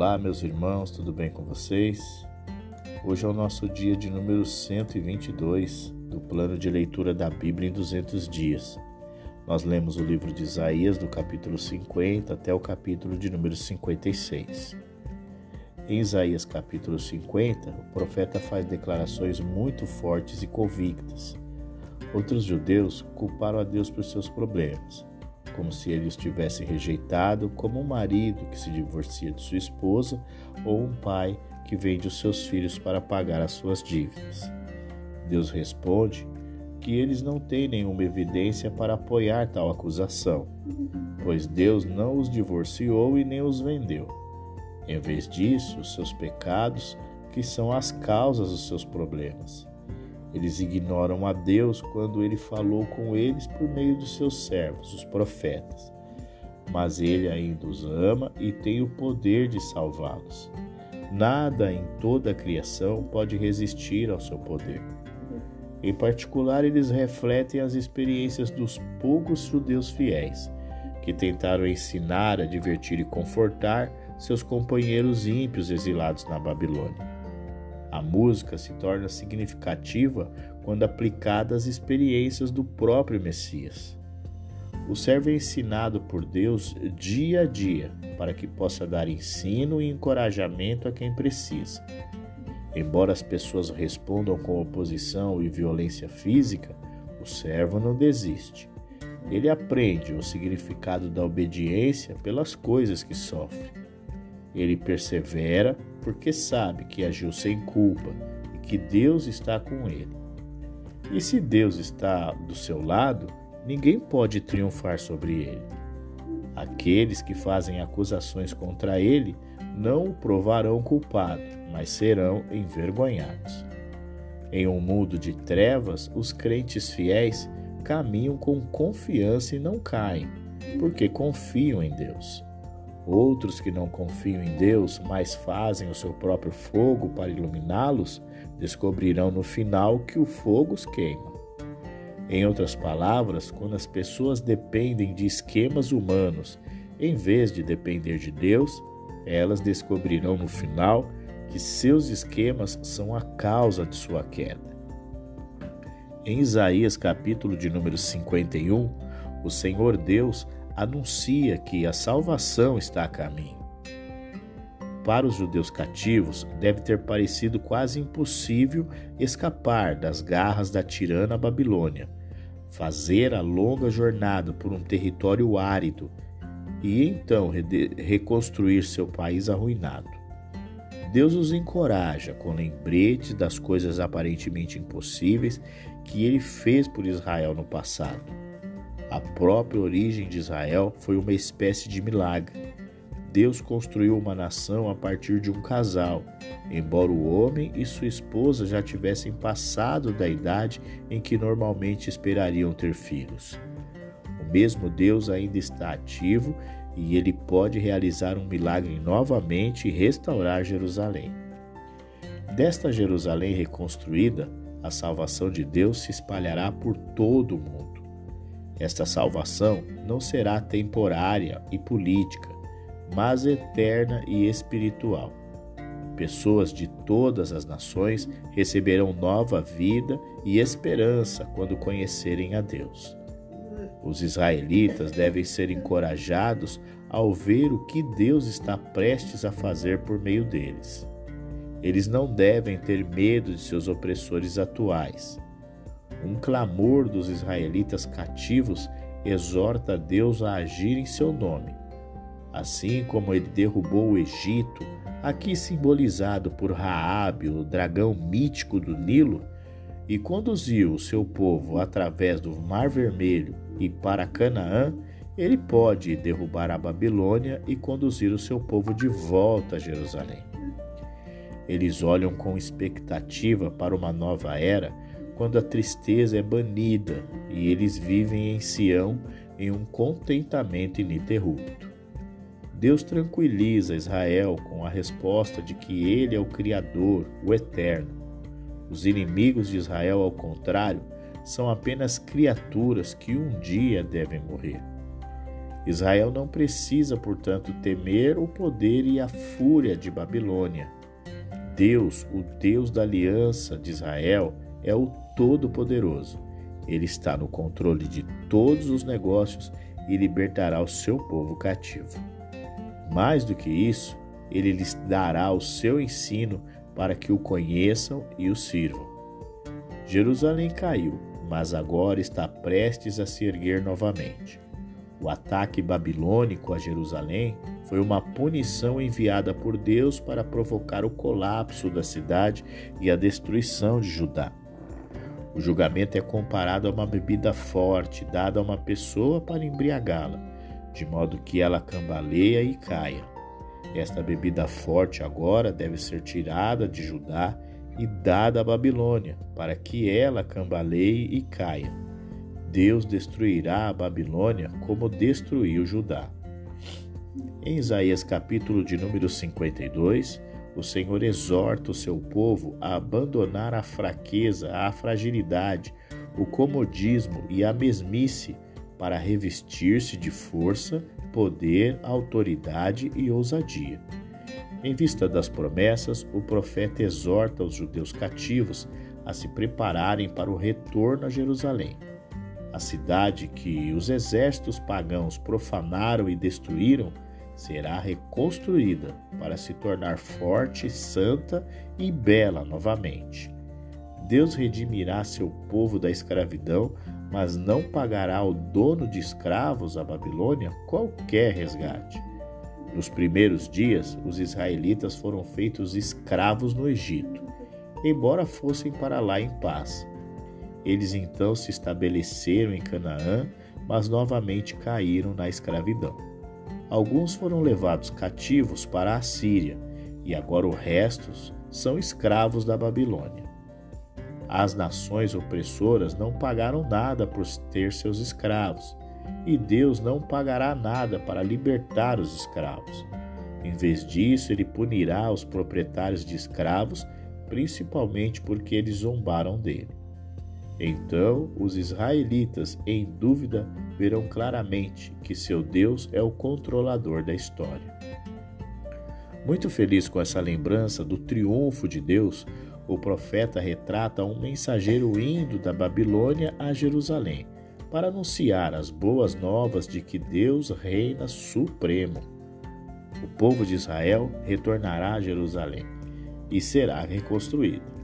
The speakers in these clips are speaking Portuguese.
Olá, meus irmãos, tudo bem com vocês? Hoje é o nosso dia de número 122 do plano de leitura da Bíblia em 200 dias. Nós lemos o livro de Isaías, do capítulo 50 até o capítulo de número 56. Em Isaías, capítulo 50, o profeta faz declarações muito fortes e convictas. Outros judeus culparam a Deus por seus problemas como se ele os tivesse rejeitado, como um marido que se divorcia de sua esposa ou um pai que vende os seus filhos para pagar as suas dívidas. Deus responde que eles não têm nenhuma evidência para apoiar tal acusação, pois Deus não os divorciou e nem os vendeu. Em vez disso, os seus pecados, que são as causas dos seus problemas. Eles ignoram a Deus quando ele falou com eles por meio dos seus servos, os profetas. Mas ele ainda os ama e tem o poder de salvá-los. Nada em toda a criação pode resistir ao seu poder. Em particular, eles refletem as experiências dos poucos judeus fiéis, que tentaram ensinar, advertir e confortar seus companheiros ímpios exilados na Babilônia. A música se torna significativa quando aplicada às experiências do próprio Messias. O servo é ensinado por Deus dia a dia para que possa dar ensino e encorajamento a quem precisa. Embora as pessoas respondam com oposição e violência física, o servo não desiste. Ele aprende o significado da obediência pelas coisas que sofre. Ele persevera porque sabe que agiu sem culpa e que Deus está com ele. E se Deus está do seu lado, ninguém pode triunfar sobre ele. Aqueles que fazem acusações contra ele não o provarão culpado, mas serão envergonhados. Em um mundo de trevas, os crentes fiéis caminham com confiança e não caem, porque confiam em Deus. Outros que não confiam em Deus, mas fazem o seu próprio fogo para iluminá-los, descobrirão no final que o fogo os queima. Em outras palavras, quando as pessoas dependem de esquemas humanos em vez de depender de Deus, elas descobrirão no final que seus esquemas são a causa de sua queda. Em Isaías capítulo de número 51, o Senhor Deus anuncia que a salvação está a caminho. Para os judeus cativos, deve ter parecido quase impossível escapar das garras da tirana Babilônia, fazer a longa jornada por um território árido e então reconstruir seu país arruinado. Deus os encoraja com lembretes das coisas aparentemente impossíveis que ele fez por Israel no passado a própria origem de Israel foi uma espécie de milagre. Deus construiu uma nação a partir de um casal, embora o homem e sua esposa já tivessem passado da idade em que normalmente esperariam ter filhos. O mesmo Deus ainda está ativo e ele pode realizar um milagre novamente e restaurar Jerusalém. Desta Jerusalém reconstruída, a salvação de Deus se espalhará por todo o mundo. Esta salvação não será temporária e política, mas eterna e espiritual. Pessoas de todas as nações receberão nova vida e esperança quando conhecerem a Deus. Os israelitas devem ser encorajados ao ver o que Deus está prestes a fazer por meio deles. Eles não devem ter medo de seus opressores atuais um clamor dos israelitas cativos exorta Deus a agir em seu nome. Assim como ele derrubou o Egito, aqui simbolizado por Raabe, o dragão mítico do Nilo, e conduziu o seu povo através do Mar Vermelho e para Canaã, ele pode derrubar a Babilônia e conduzir o seu povo de volta a Jerusalém. Eles olham com expectativa para uma nova era quando a tristeza é banida e eles vivem em Sião em um contentamento ininterrupto. Deus tranquiliza Israel com a resposta de que ele é o Criador, o Eterno. Os inimigos de Israel, ao contrário, são apenas criaturas que um dia devem morrer. Israel não precisa, portanto, temer o poder e a fúria de Babilônia. Deus, o Deus da aliança de Israel, é o Todo-Poderoso. Ele está no controle de todos os negócios e libertará o seu povo cativo. Mais do que isso, ele lhes dará o seu ensino para que o conheçam e o sirvam. Jerusalém caiu, mas agora está prestes a se erguer novamente. O ataque babilônico a Jerusalém foi uma punição enviada por Deus para provocar o colapso da cidade e a destruição de Judá. O julgamento é comparado a uma bebida forte dada a uma pessoa para embriagá-la, de modo que ela cambaleia e caia. Esta bebida forte agora deve ser tirada de Judá e dada à Babilônia, para que ela cambaleie e caia. Deus destruirá a Babilônia como destruiu Judá. Em Isaías capítulo de número 52, o Senhor exorta o seu povo a abandonar a fraqueza, a fragilidade, o comodismo e a mesmice para revestir-se de força, poder, autoridade e ousadia. Em vista das promessas, o profeta exorta os judeus cativos a se prepararem para o retorno a Jerusalém. A cidade que os exércitos pagãos profanaram e destruíram será reconstruída para se tornar forte, santa e bela novamente. Deus redimirá seu povo da escravidão, mas não pagará ao dono de escravos, a Babilônia, qualquer resgate. Nos primeiros dias, os israelitas foram feitos escravos no Egito, embora fossem para lá em paz. Eles então se estabeleceram em Canaã, mas novamente caíram na escravidão. Alguns foram levados cativos para a Síria, e agora os restos são escravos da Babilônia. As nações opressoras não pagaram nada por ter seus escravos, e Deus não pagará nada para libertar os escravos. Em vez disso, ele punirá os proprietários de escravos, principalmente porque eles zombaram dele. Então os israelitas, em dúvida, verão claramente que seu Deus é o controlador da história. Muito feliz com essa lembrança do triunfo de Deus, o profeta retrata um mensageiro indo da Babilônia a Jerusalém para anunciar as boas novas de que Deus reina supremo. O povo de Israel retornará a Jerusalém e será reconstruído.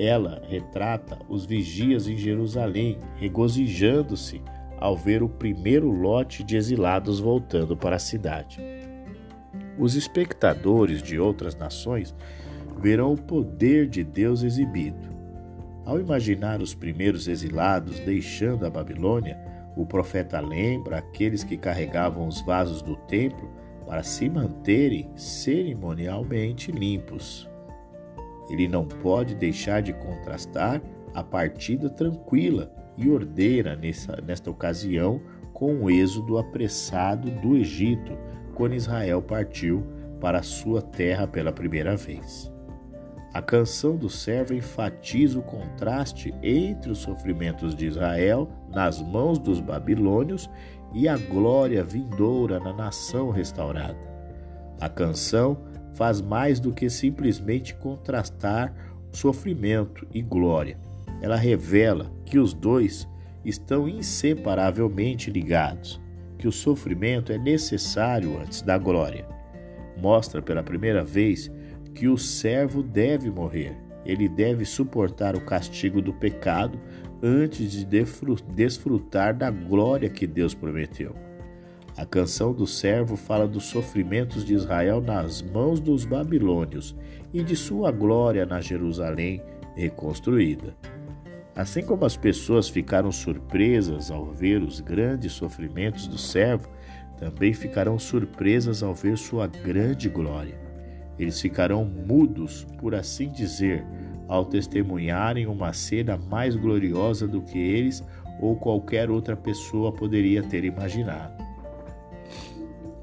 Ela retrata os vigias em Jerusalém, regozijando-se ao ver o primeiro lote de exilados voltando para a cidade. Os espectadores de outras nações verão o poder de Deus exibido. Ao imaginar os primeiros exilados deixando a Babilônia, o profeta lembra aqueles que carregavam os vasos do templo para se manterem cerimonialmente limpos. Ele não pode deixar de contrastar a partida tranquila e ordeira nessa, nesta ocasião com o êxodo apressado do Egito, quando Israel partiu para sua terra pela primeira vez. A canção do servo enfatiza o contraste entre os sofrimentos de Israel nas mãos dos babilônios e a glória vindoura na nação restaurada. A canção faz mais do que simplesmente contrastar sofrimento e glória. Ela revela que os dois estão inseparavelmente ligados, que o sofrimento é necessário antes da glória. Mostra pela primeira vez que o servo deve morrer. Ele deve suportar o castigo do pecado antes de desfrutar da glória que Deus prometeu. A canção do servo fala dos sofrimentos de Israel nas mãos dos babilônios e de sua glória na Jerusalém reconstruída. Assim como as pessoas ficaram surpresas ao ver os grandes sofrimentos do servo, também ficarão surpresas ao ver sua grande glória. Eles ficarão mudos, por assim dizer, ao testemunharem uma cena mais gloriosa do que eles ou qualquer outra pessoa poderia ter imaginado.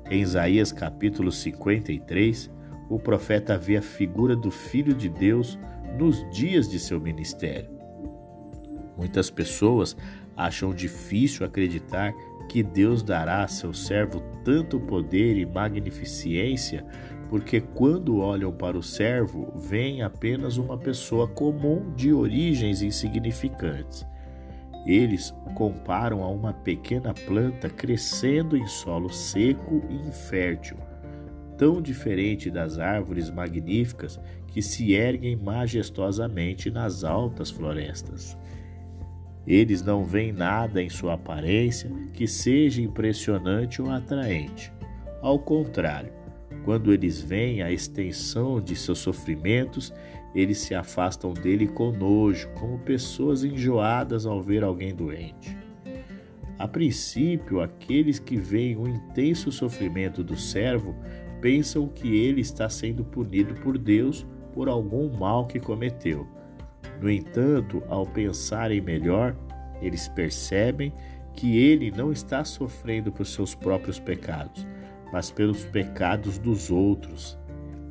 Em Isaías capítulo 53, o profeta vê a figura do Filho de Deus nos dias de seu ministério. Muitas pessoas Acham difícil acreditar que Deus dará a seu servo tanto poder e magnificência, porque quando olham para o servo, veem apenas uma pessoa comum de origens insignificantes. Eles o comparam a uma pequena planta crescendo em solo seco e infértil, tão diferente das árvores magníficas que se erguem majestosamente nas altas florestas. Eles não veem nada em sua aparência que seja impressionante ou atraente. Ao contrário, quando eles veem a extensão de seus sofrimentos, eles se afastam dele com nojo, como pessoas enjoadas ao ver alguém doente. A princípio, aqueles que veem o intenso sofrimento do servo pensam que ele está sendo punido por Deus por algum mal que cometeu. No entanto, ao pensarem melhor, eles percebem que ele não está sofrendo por seus próprios pecados, mas pelos pecados dos outros.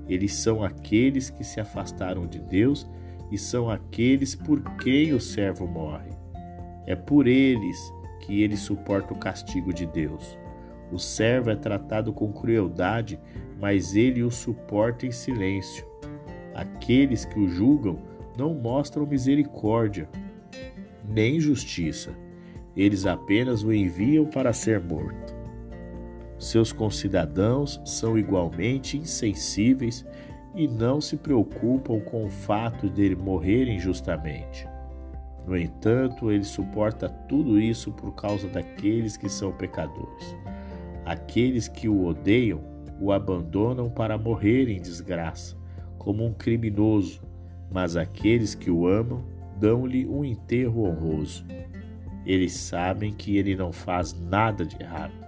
Eles são aqueles que se afastaram de Deus e são aqueles por quem o servo morre. É por eles que ele suporta o castigo de Deus. O servo é tratado com crueldade, mas ele o suporta em silêncio. Aqueles que o julgam não mostram misericórdia, nem justiça. Eles apenas o enviam para ser morto. Seus concidadãos são igualmente insensíveis e não se preocupam com o fato de ele morrer injustamente. No entanto, ele suporta tudo isso por causa daqueles que são pecadores. Aqueles que o odeiam o abandonam para morrer em desgraça, como um criminoso, mas aqueles que o amam dão-lhe um enterro honroso. Eles sabem que ele não faz nada de errado.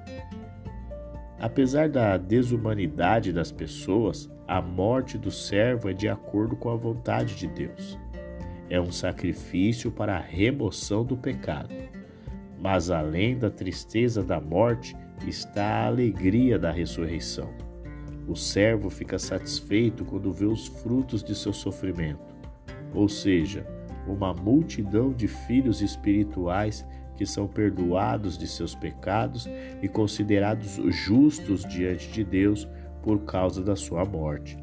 Apesar da desumanidade das pessoas, a morte do servo é de acordo com a vontade de Deus. É um sacrifício para a remoção do pecado. Mas além da tristeza da morte está a alegria da ressurreição. O servo fica satisfeito quando vê os frutos de seu sofrimento, ou seja, uma multidão de filhos espirituais que são perdoados de seus pecados e considerados justos diante de Deus por causa da sua morte.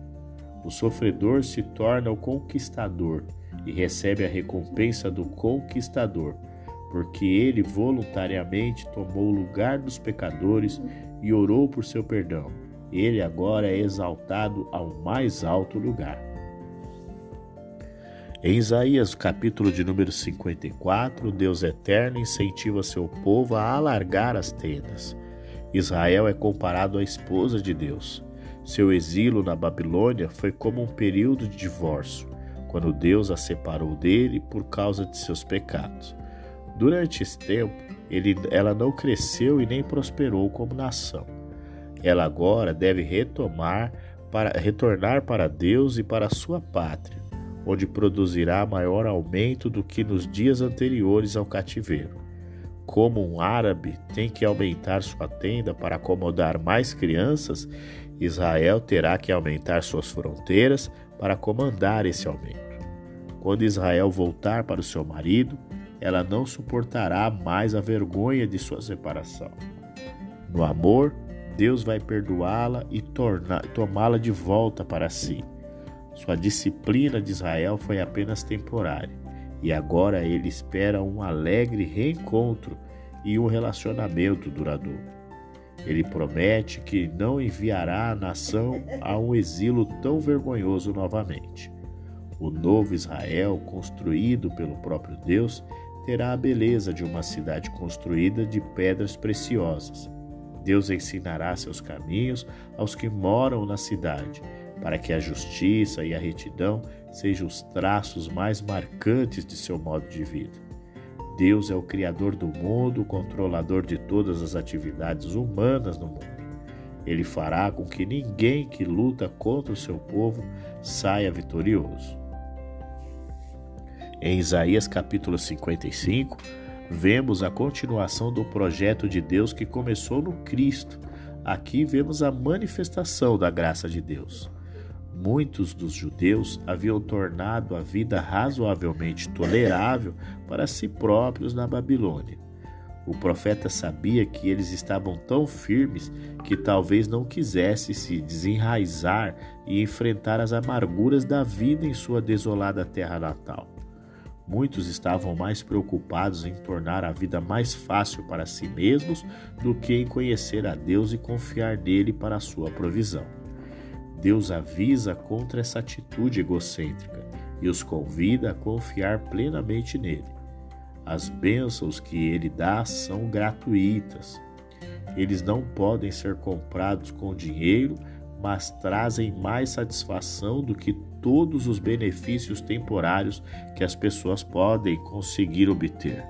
O sofredor se torna o conquistador e recebe a recompensa do conquistador, porque ele voluntariamente tomou o lugar dos pecadores e orou por seu perdão. Ele agora é exaltado ao mais alto lugar. Em Isaías, capítulo de número 54, Deus eterno incentiva seu povo a alargar as tendas. Israel é comparado à esposa de Deus. Seu exílio na Babilônia foi como um período de divórcio, quando Deus a separou dele por causa de seus pecados. Durante esse tempo, ele, ela não cresceu e nem prosperou como nação. Ela agora deve retomar para retornar para Deus e para sua pátria onde produzirá maior aumento do que nos dias anteriores ao cativeiro. Como um árabe tem que aumentar sua tenda para acomodar mais crianças, Israel terá que aumentar suas fronteiras para comandar esse aumento. Quando Israel voltar para o seu marido, ela não suportará mais a vergonha de sua separação. No amor, Deus vai perdoá-la e tomá-la de volta para si. Sua disciplina de Israel foi apenas temporária e agora ele espera um alegre reencontro e um relacionamento duradouro. Ele promete que não enviará a nação a um exílio tão vergonhoso novamente. O novo Israel, construído pelo próprio Deus, terá a beleza de uma cidade construída de pedras preciosas. Deus ensinará seus caminhos aos que moram na cidade para que a justiça e a retidão sejam os traços mais marcantes de seu modo de vida. Deus é o Criador do mundo, o controlador de todas as atividades humanas no mundo. Ele fará com que ninguém que luta contra o seu povo saia vitorioso. Em Isaías capítulo 55, vemos a continuação do projeto de Deus que começou no Cristo. Aqui vemos a manifestação da graça de Deus. Muitos dos judeus haviam tornado a vida razoavelmente tolerável para si próprios na Babilônia. O profeta sabia que eles estavam tão firmes que talvez não quisesse se desenraizar e enfrentar as amarguras da vida em sua desolada terra natal. Muitos estavam mais preocupados em tornar a vida mais fácil para si mesmos do que em conhecer a Deus e confiar nele para a sua provisão. Deus avisa contra essa atitude egocêntrica e os convida a confiar plenamente nele. As bênçãos que ele dá são gratuitas. Eles não podem ser comprados com dinheiro, mas trazem mais satisfação do que todos os benefícios temporários que as pessoas podem conseguir obter.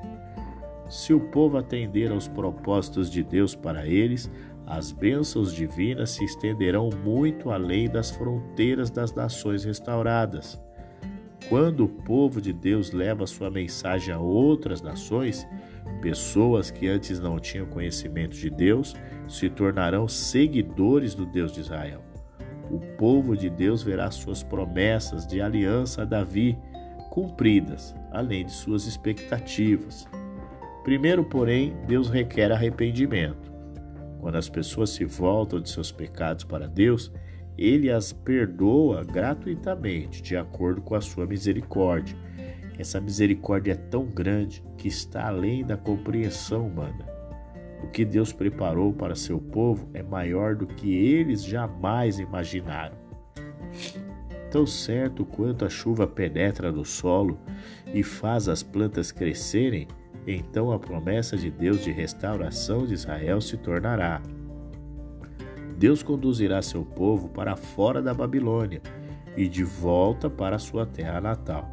Se o povo atender aos propósitos de Deus para eles, as bênçãos divinas se estenderão muito além das fronteiras das nações restauradas. Quando o povo de Deus leva sua mensagem a outras nações, pessoas que antes não tinham conhecimento de Deus se tornarão seguidores do Deus de Israel. O povo de Deus verá suas promessas de aliança a Davi cumpridas, além de suas expectativas. Primeiro, porém, Deus requer arrependimento. Quando as pessoas se voltam de seus pecados para Deus, ele as perdoa gratuitamente, de acordo com a sua misericórdia. Essa misericórdia é tão grande que está além da compreensão humana. O que Deus preparou para seu povo é maior do que eles jamais imaginaram. Tão certo quanto a chuva penetra no solo e faz as plantas crescerem, então a promessa de Deus de restauração de Israel se tornará. Deus conduzirá seu povo para fora da Babilônia e de volta para sua terra natal.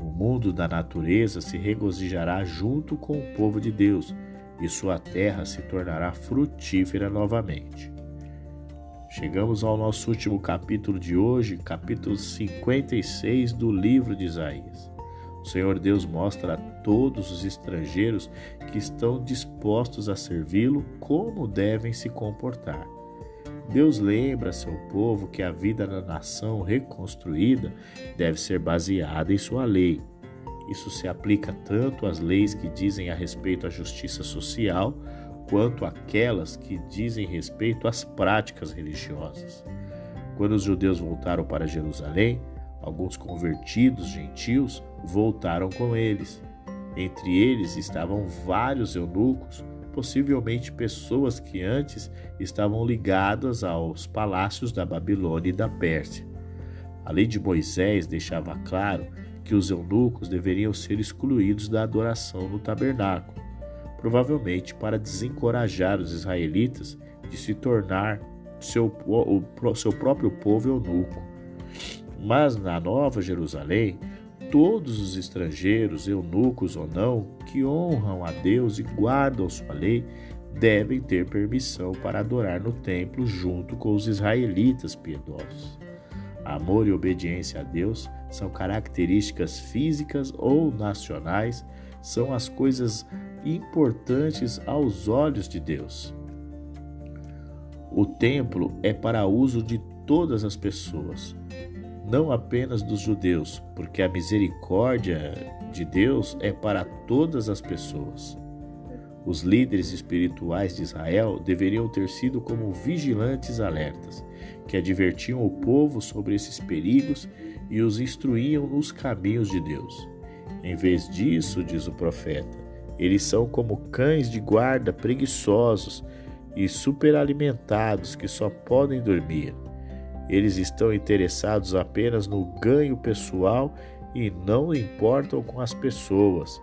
O mundo da natureza se regozijará junto com o povo de Deus e sua terra se tornará frutífera novamente. Chegamos ao nosso último capítulo de hoje, capítulo 56 do livro de Isaías. O Senhor Deus mostra a todos os estrangeiros que estão dispostos a servi-lo como devem se comportar. Deus lembra seu povo que a vida da nação reconstruída deve ser baseada em sua lei. Isso se aplica tanto às leis que dizem a respeito à justiça social, quanto àquelas que dizem respeito às práticas religiosas. Quando os judeus voltaram para Jerusalém, alguns convertidos gentios voltaram com eles. Entre eles estavam vários eunucos possivelmente pessoas que antes estavam ligadas aos palácios da Babilônia e da Pérsia. A lei de Moisés deixava claro que os eunucos deveriam ser excluídos da adoração no tabernáculo, provavelmente para desencorajar os israelitas de se tornar seu, o seu próprio povo eunuco. Mas na Nova Jerusalém, todos os estrangeiros, eunucos ou não, que honram a Deus e guardam sua lei, devem ter permissão para adorar no templo junto com os israelitas piedosos. Amor e obediência a Deus são características físicas ou nacionais, são as coisas importantes aos olhos de Deus. O templo é para uso de todas as pessoas, não apenas dos judeus, porque a misericórdia de Deus é para todas as pessoas. Os líderes espirituais de Israel deveriam ter sido como vigilantes alertas, que advertiam o povo sobre esses perigos e os instruíam nos caminhos de Deus. Em vez disso, diz o profeta, eles são como cães de guarda preguiçosos e superalimentados que só podem dormir. Eles estão interessados apenas no ganho pessoal e não importam com as pessoas.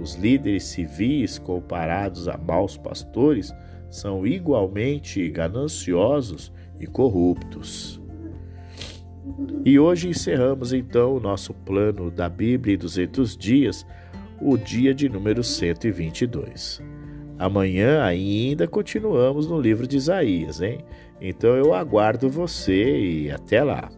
Os líderes civis, comparados a maus pastores, são igualmente gananciosos e corruptos. E hoje encerramos então o nosso plano da Bíblia em 200 dias, o dia de número 122. Amanhã ainda continuamos no livro de Isaías, hein? Então eu aguardo você e até lá.